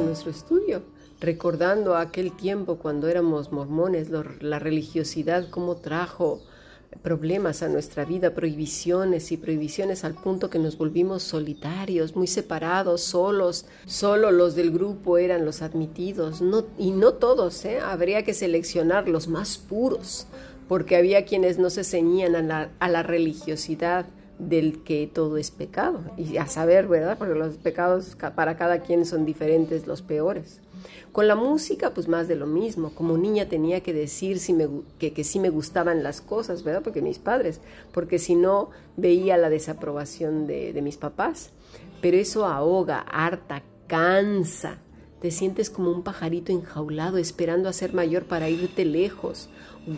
nuestro estudio, recordando aquel tiempo cuando éramos mormones, la religiosidad, cómo trajo problemas a nuestra vida, prohibiciones y prohibiciones al punto que nos volvimos solitarios, muy separados, solos. Solo los del grupo eran los admitidos, no, y no todos, ¿eh? habría que seleccionar los más puros, porque había quienes no se ceñían a la, a la religiosidad del que todo es pecado. Y a saber, ¿verdad? Porque los pecados para cada quien son diferentes, los peores. Con la música, pues más de lo mismo. Como niña tenía que decir si me, que, que sí me gustaban las cosas, ¿verdad? Porque mis padres, porque si no veía la desaprobación de, de mis papás. Pero eso ahoga, harta, cansa. Te sientes como un pajarito enjaulado esperando a ser mayor para irte lejos.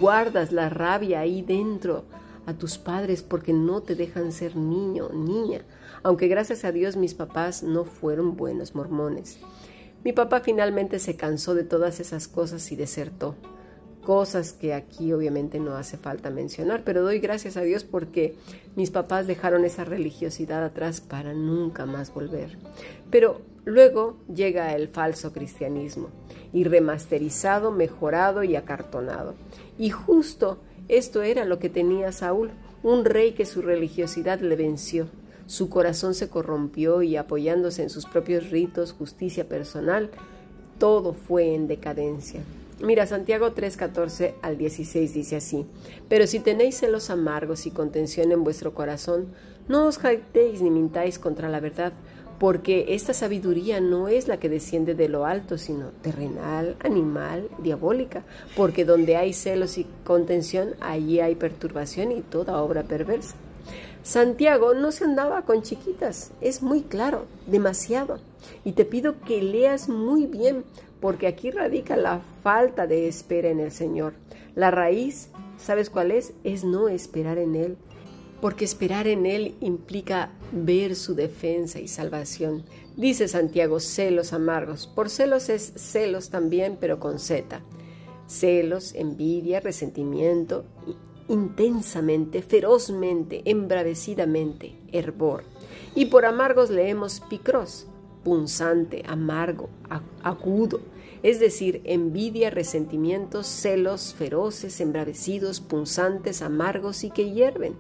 Guardas la rabia ahí dentro a tus padres porque no te dejan ser niño, niña, aunque gracias a Dios mis papás no fueron buenos mormones. Mi papá finalmente se cansó de todas esas cosas y desertó. Cosas que aquí obviamente no hace falta mencionar, pero doy gracias a Dios porque mis papás dejaron esa religiosidad atrás para nunca más volver. Pero luego llega el falso cristianismo, y remasterizado, mejorado y acartonado. Y justo esto era lo que tenía Saúl, un rey que su religiosidad le venció. Su corazón se corrompió y apoyándose en sus propios ritos, justicia personal, todo fue en decadencia. Mira, Santiago 3:14 al 16 dice así, pero si tenéis celos amargos y contención en vuestro corazón, no os jactéis ni mintáis contra la verdad, porque esta sabiduría no es la que desciende de lo alto, sino terrenal, animal, diabólica, porque donde hay celos y contención, allí hay perturbación y toda obra perversa. Santiago no se andaba con chiquitas, es muy claro, demasiado. Y te pido que leas muy bien, porque aquí radica la falta de espera en el Señor. La raíz, ¿sabes cuál es? Es no esperar en Él, porque esperar en Él implica ver su defensa y salvación. Dice Santiago, celos amargos. Por celos es celos también, pero con Z. Celos, envidia, resentimiento, intensamente, ferozmente, embravecidamente, hervor. Y por amargos leemos picros, punzante, amargo, agudo, es decir, envidia, resentimientos, celos feroces, embravecidos, punzantes, amargos y que hierven.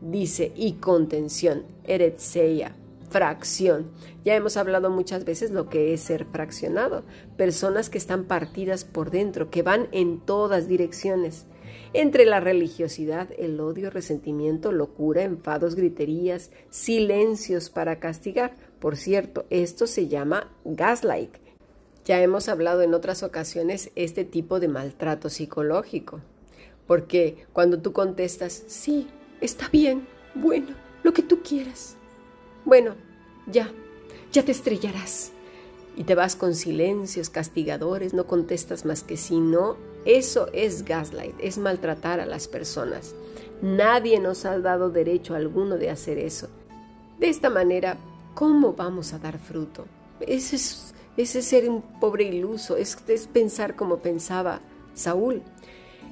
Dice, y contención, eretseia, fracción. Ya hemos hablado muchas veces lo que es ser fraccionado, personas que están partidas por dentro, que van en todas direcciones entre la religiosidad, el odio, resentimiento, locura, enfados, griterías, silencios para castigar. Por cierto, esto se llama gaslight. Ya hemos hablado en otras ocasiones este tipo de maltrato psicológico. Porque cuando tú contestas, sí, está bien, bueno, lo que tú quieras. Bueno, ya, ya te estrellarás. Y te vas con silencios castigadores, no contestas más que sí, no, eso es gaslight, es maltratar a las personas. Nadie nos ha dado derecho alguno de hacer eso. De esta manera, ¿cómo vamos a dar fruto? Ese es, ese ser un pobre iluso, es, es pensar como pensaba Saúl.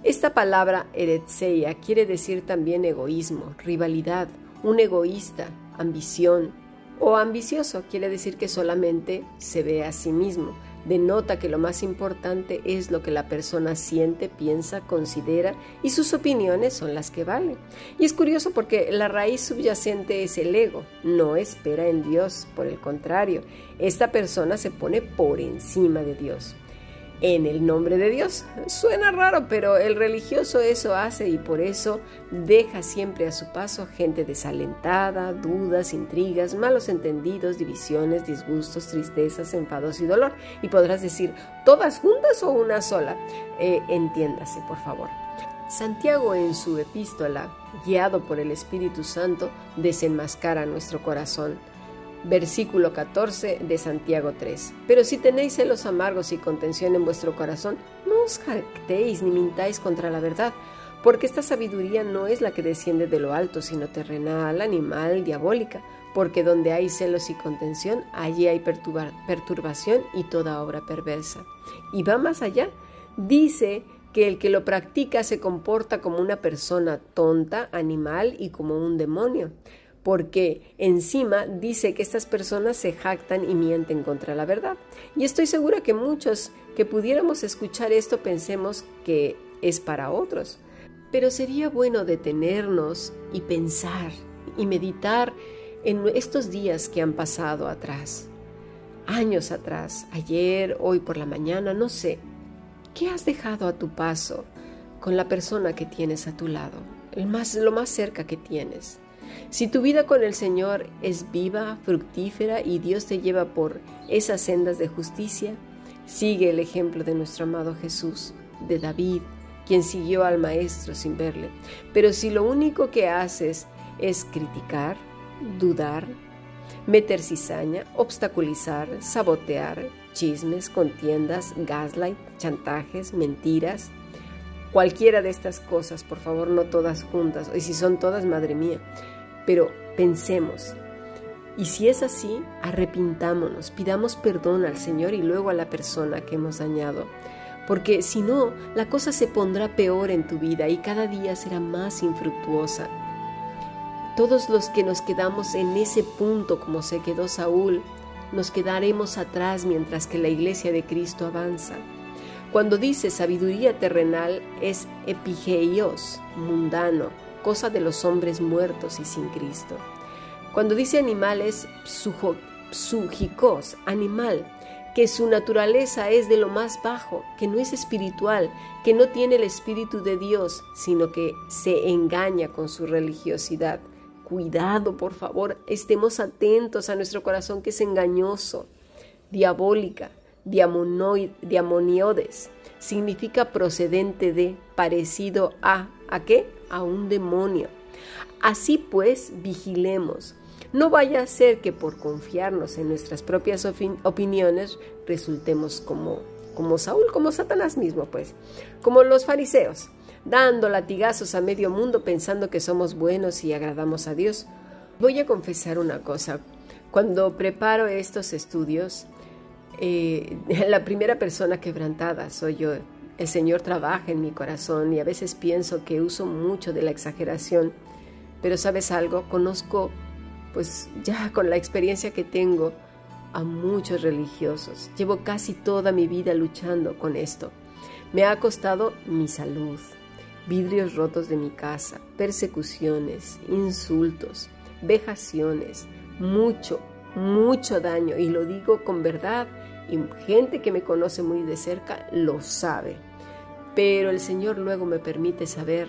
Esta palabra eretseia quiere decir también egoísmo, rivalidad, un egoísta, ambición, o ambicioso quiere decir que solamente se ve a sí mismo, denota que lo más importante es lo que la persona siente, piensa, considera y sus opiniones son las que valen. Y es curioso porque la raíz subyacente es el ego, no espera en Dios, por el contrario, esta persona se pone por encima de Dios en el nombre de Dios. Suena raro, pero el religioso eso hace y por eso deja siempre a su paso gente desalentada, dudas, intrigas, malos entendidos, divisiones, disgustos, tristezas, enfados y dolor. Y podrás decir, ¿todas juntas o una sola? Eh, entiéndase, por favor. Santiago en su epístola, guiado por el Espíritu Santo, desenmascara nuestro corazón versículo 14 de Santiago 3. Pero si tenéis celos amargos y contención en vuestro corazón, no os jactéis ni mintáis contra la verdad, porque esta sabiduría no es la que desciende de lo alto, sino terrenal, animal, diabólica, porque donde hay celos y contención, allí hay perturbación y toda obra perversa. Y va más allá, dice que el que lo practica se comporta como una persona tonta, animal y como un demonio porque encima dice que estas personas se jactan y mienten contra la verdad. Y estoy segura que muchos que pudiéramos escuchar esto pensemos que es para otros. Pero sería bueno detenernos y pensar y meditar en estos días que han pasado atrás, años atrás, ayer, hoy por la mañana, no sé. ¿Qué has dejado a tu paso con la persona que tienes a tu lado, el más, lo más cerca que tienes? Si tu vida con el Señor es viva, fructífera y Dios te lleva por esas sendas de justicia, sigue el ejemplo de nuestro amado Jesús, de David, quien siguió al Maestro sin verle. Pero si lo único que haces es criticar, dudar, meter cizaña, obstaculizar, sabotear, chismes, contiendas, gaslight, chantajes, mentiras, cualquiera de estas cosas, por favor, no todas juntas, y si son todas, madre mía, pero pensemos. Y si es así, arrepintámonos, pidamos perdón al Señor y luego a la persona que hemos dañado. Porque si no, la cosa se pondrá peor en tu vida y cada día será más infructuosa. Todos los que nos quedamos en ese punto como se quedó Saúl, nos quedaremos atrás mientras que la iglesia de Cristo avanza. Cuando dice sabiduría terrenal es epigeios, mundano, cosa de los hombres muertos y sin Cristo. Cuando dice animales, psúgicos, animal, que su naturaleza es de lo más bajo, que no es espiritual, que no tiene el espíritu de Dios, sino que se engaña con su religiosidad. Cuidado, por favor, estemos atentos a nuestro corazón que es engañoso, diabólica, diamoniodes, significa procedente de, parecido a, ¿a qué? A un demonio. Así pues, vigilemos. No vaya a ser que por confiarnos en nuestras propias opiniones resultemos como, como Saúl, como Satanás mismo, pues, como los fariseos, dando latigazos a medio mundo pensando que somos buenos y agradamos a Dios. Voy a confesar una cosa. Cuando preparo estos estudios, eh, la primera persona quebrantada soy yo. El Señor trabaja en mi corazón y a veces pienso que uso mucho de la exageración. Pero sabes algo, conozco, pues ya con la experiencia que tengo, a muchos religiosos. Llevo casi toda mi vida luchando con esto. Me ha costado mi salud, vidrios rotos de mi casa, persecuciones, insultos, vejaciones, mucho, mucho daño. Y lo digo con verdad y gente que me conoce muy de cerca lo sabe. Pero el Señor luego me permite saber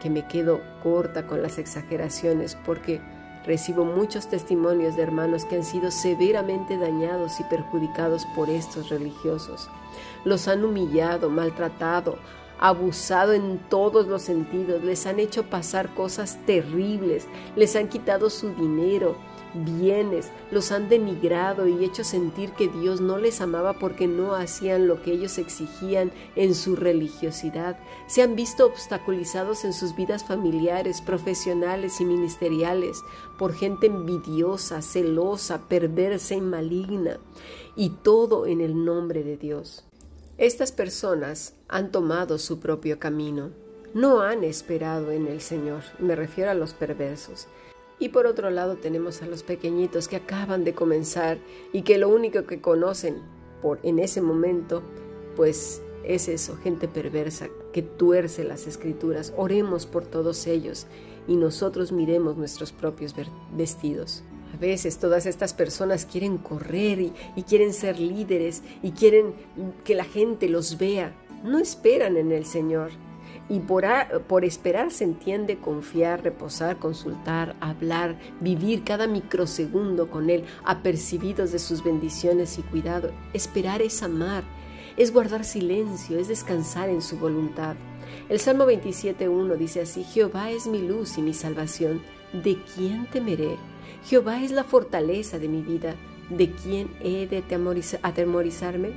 que me quedo corta con las exageraciones porque recibo muchos testimonios de hermanos que han sido severamente dañados y perjudicados por estos religiosos. Los han humillado, maltratado, abusado en todos los sentidos, les han hecho pasar cosas terribles, les han quitado su dinero, bienes, los han denigrado y hecho sentir que Dios no les amaba porque no hacían lo que ellos exigían en su religiosidad. Se han visto obstaculizados en sus vidas familiares, profesionales y ministeriales por gente envidiosa, celosa, perversa y maligna. Y todo en el nombre de Dios. Estas personas han tomado su propio camino. No han esperado en el Señor. Me refiero a los perversos. Y por otro lado tenemos a los pequeñitos que acaban de comenzar y que lo único que conocen por en ese momento pues es eso, gente perversa que tuerce las escrituras. Oremos por todos ellos y nosotros miremos nuestros propios vestidos. A veces todas estas personas quieren correr y, y, quieren ser líderes y quieren que la gente los vea. No esperan en el Señor. Y por, esperar se entiende confiar, reposar, consultar, hablar, vivir cada microsegundo con Él, apercibidos de sus bendiciones y cuidado. Esperar es amar, es guardar silencio, es descansar en su voluntad. El Salmo 27.1 dice así, Jehová es mi luz y mi salvación, ¿de quién temeré? Jehová es la fortaleza de mi vida, ¿de quién he de atemorizarme?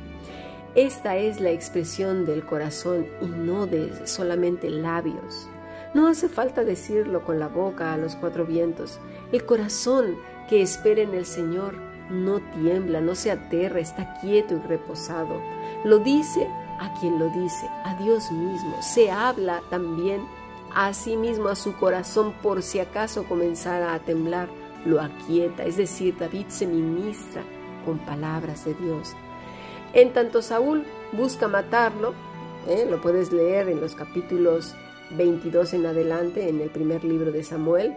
Esta es la expresión del corazón y no de solamente labios. No hace falta decirlo con la boca a los cuatro vientos. El corazón que espera en el Señor no tiembla, no se aterra, está quieto y reposado. Lo dice a quien lo dice, a Dios mismo. Se habla también asimismo a su corazón por si acaso comenzara a temblar, lo aquieta, es decir, David se ministra con palabras de Dios. En tanto Saúl busca matarlo, ¿eh? lo puedes leer en los capítulos 22 en adelante, en el primer libro de Samuel,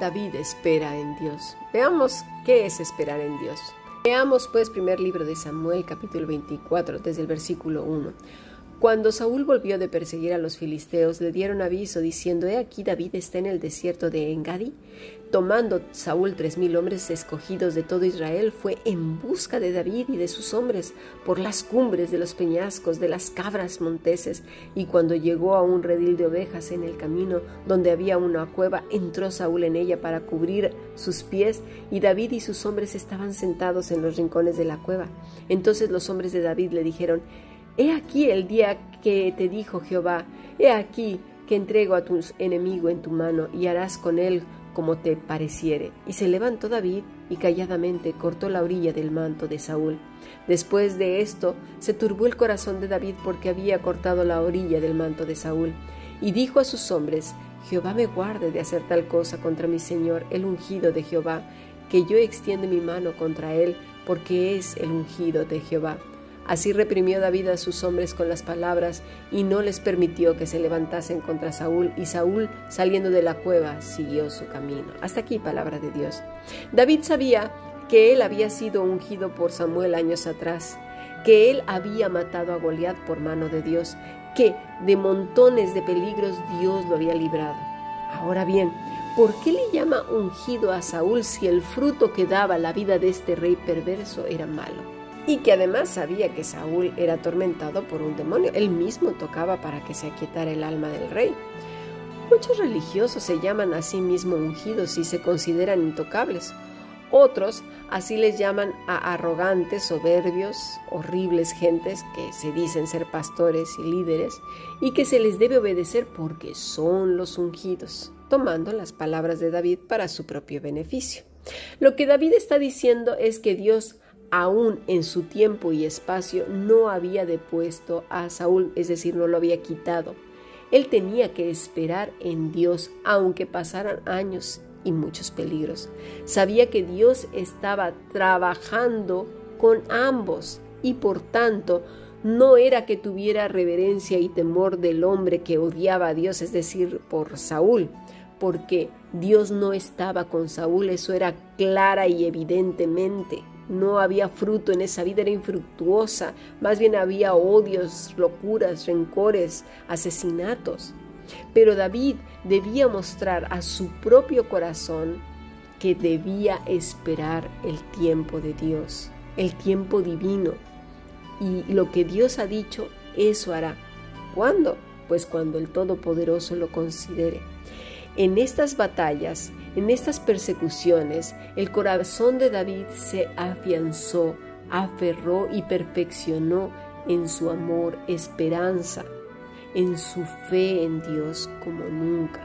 David espera en Dios. Veamos qué es esperar en Dios. Veamos pues primer libro de Samuel capítulo 24 desde el versículo 1. Cuando Saúl volvió de perseguir a los filisteos, le dieron aviso diciendo, He aquí David está en el desierto de Engadí. Tomando Saúl tres mil hombres escogidos de todo Israel, fue en busca de David y de sus hombres por las cumbres de los peñascos, de las cabras monteses, y cuando llegó a un redil de ovejas en el camino donde había una cueva, entró Saúl en ella para cubrir sus pies, y David y sus hombres estaban sentados en los rincones de la cueva. Entonces los hombres de David le dijeron, He aquí el día que te dijo Jehová, he aquí que entrego a tu enemigo en tu mano y harás con él como te pareciere. Y se levantó David y calladamente cortó la orilla del manto de Saúl. Después de esto se turbó el corazón de David porque había cortado la orilla del manto de Saúl. Y dijo a sus hombres, Jehová me guarde de hacer tal cosa contra mi Señor, el ungido de Jehová, que yo extiende mi mano contra él, porque es el ungido de Jehová. Así reprimió David a sus hombres con las palabras y no les permitió que se levantasen contra Saúl y Saúl saliendo de la cueva siguió su camino. Hasta aquí palabra de Dios. David sabía que él había sido ungido por Samuel años atrás, que él había matado a Goliat por mano de Dios, que de montones de peligros Dios lo había librado. Ahora bien, ¿por qué le llama ungido a Saúl si el fruto que daba la vida de este rey perverso era malo? Y que además sabía que Saúl era atormentado por un demonio. Él mismo tocaba para que se aquietara el alma del rey. Muchos religiosos se llaman a sí mismos ungidos y se consideran intocables. Otros así les llaman a arrogantes, soberbios, horribles gentes que se dicen ser pastores y líderes y que se les debe obedecer porque son los ungidos, tomando las palabras de David para su propio beneficio. Lo que David está diciendo es que Dios aún en su tiempo y espacio no había depuesto a Saúl, es decir, no lo había quitado. Él tenía que esperar en Dios, aunque pasaran años y muchos peligros. Sabía que Dios estaba trabajando con ambos y por tanto no era que tuviera reverencia y temor del hombre que odiaba a Dios, es decir, por Saúl, porque Dios no estaba con Saúl, eso era clara y evidentemente no había fruto en esa vida, era infructuosa, más bien había odios, locuras, rencores, asesinatos. Pero David debía mostrar a su propio corazón que debía esperar el tiempo de Dios, el tiempo divino. Y lo que Dios ha dicho, eso hará. ¿Cuándo? Pues cuando el Todopoderoso lo considere. En estas batallas en estas persecuciones, el corazón de David se afianzó, aferró y perfeccionó en su amor, esperanza, en su fe en Dios como nunca.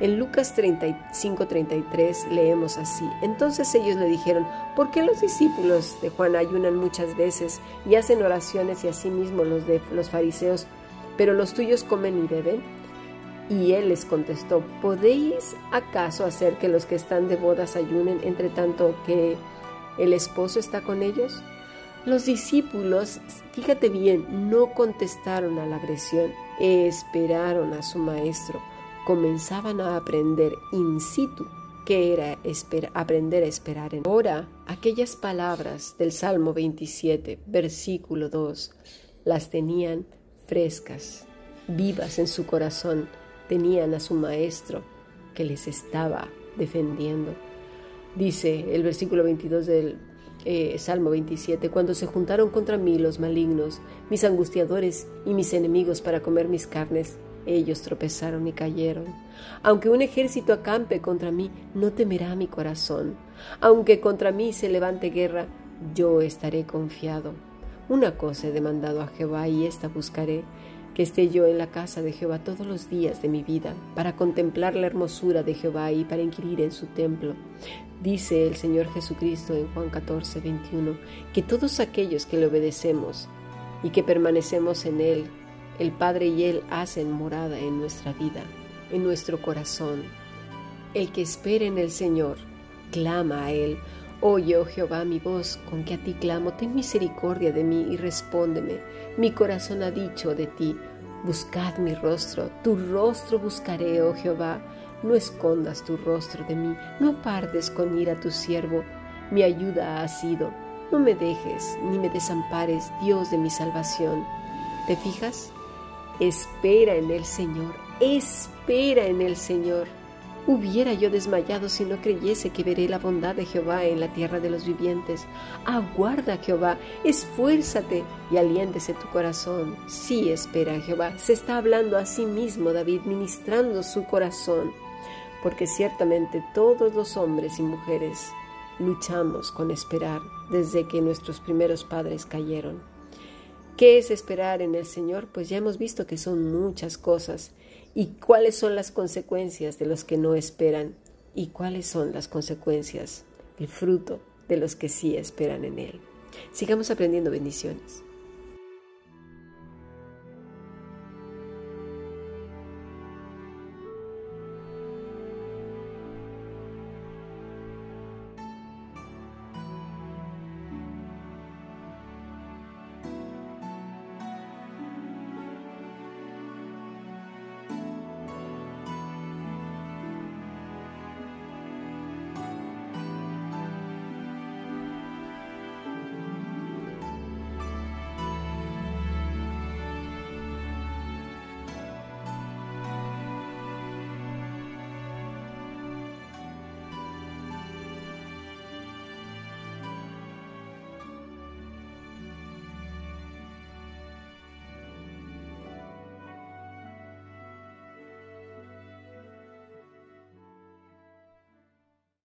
En Lucas 35-33 leemos así. Entonces ellos le dijeron, ¿por qué los discípulos de Juan ayunan muchas veces y hacen oraciones y asimismo los de los fariseos, pero los tuyos comen y beben? Y él les contestó, ¿podéis acaso hacer que los que están de bodas ayunen entre tanto que el esposo está con ellos? Los discípulos, fíjate bien, no contestaron a la agresión, esperaron a su maestro, comenzaban a aprender in situ que era aprender a esperar en Ahora, aquellas palabras del Salmo 27, versículo 2, las tenían frescas, vivas en su corazón tenían a su maestro que les estaba defendiendo. Dice el versículo 22 del eh, Salmo 27, cuando se juntaron contra mí los malignos, mis angustiadores y mis enemigos para comer mis carnes, ellos tropezaron y cayeron. Aunque un ejército acampe contra mí, no temerá mi corazón. Aunque contra mí se levante guerra, yo estaré confiado. Una cosa he demandado a Jehová y esta buscaré, que esté yo en la casa de Jehová todos los días de mi vida, para contemplar la hermosura de Jehová y para inquirir en su templo. Dice el Señor Jesucristo en Juan 14, 21, que todos aquellos que le obedecemos y que permanecemos en Él, el Padre y Él hacen morada en nuestra vida. en nuestro corazón. El que espera en el Señor, clama a Él. Oye, oh Jehová, mi voz, con que a ti clamo, ten misericordia de mí y respóndeme. Mi corazón ha dicho de ti, buscad mi rostro, tu rostro buscaré, oh Jehová. No escondas tu rostro de mí, no pardes con ira a tu siervo. Mi ayuda ha sido. No me dejes ni me desampares, Dios de mi salvación. ¿Te fijas? Espera en el Señor, espera en el Señor. Hubiera yo desmayado si no creyese que veré la bondad de Jehová en la tierra de los vivientes. Aguarda, Jehová, esfuérzate y aliéntese tu corazón. Sí, espera, Jehová. Se está hablando a sí mismo David, ministrando su corazón, porque ciertamente todos los hombres y mujeres luchamos con esperar desde que nuestros primeros padres cayeron. ¿Qué es esperar en el Señor? Pues ya hemos visto que son muchas cosas. ¿Y cuáles son las consecuencias de los que no esperan? ¿Y cuáles son las consecuencias, el fruto de los que sí esperan en Él? Sigamos aprendiendo bendiciones.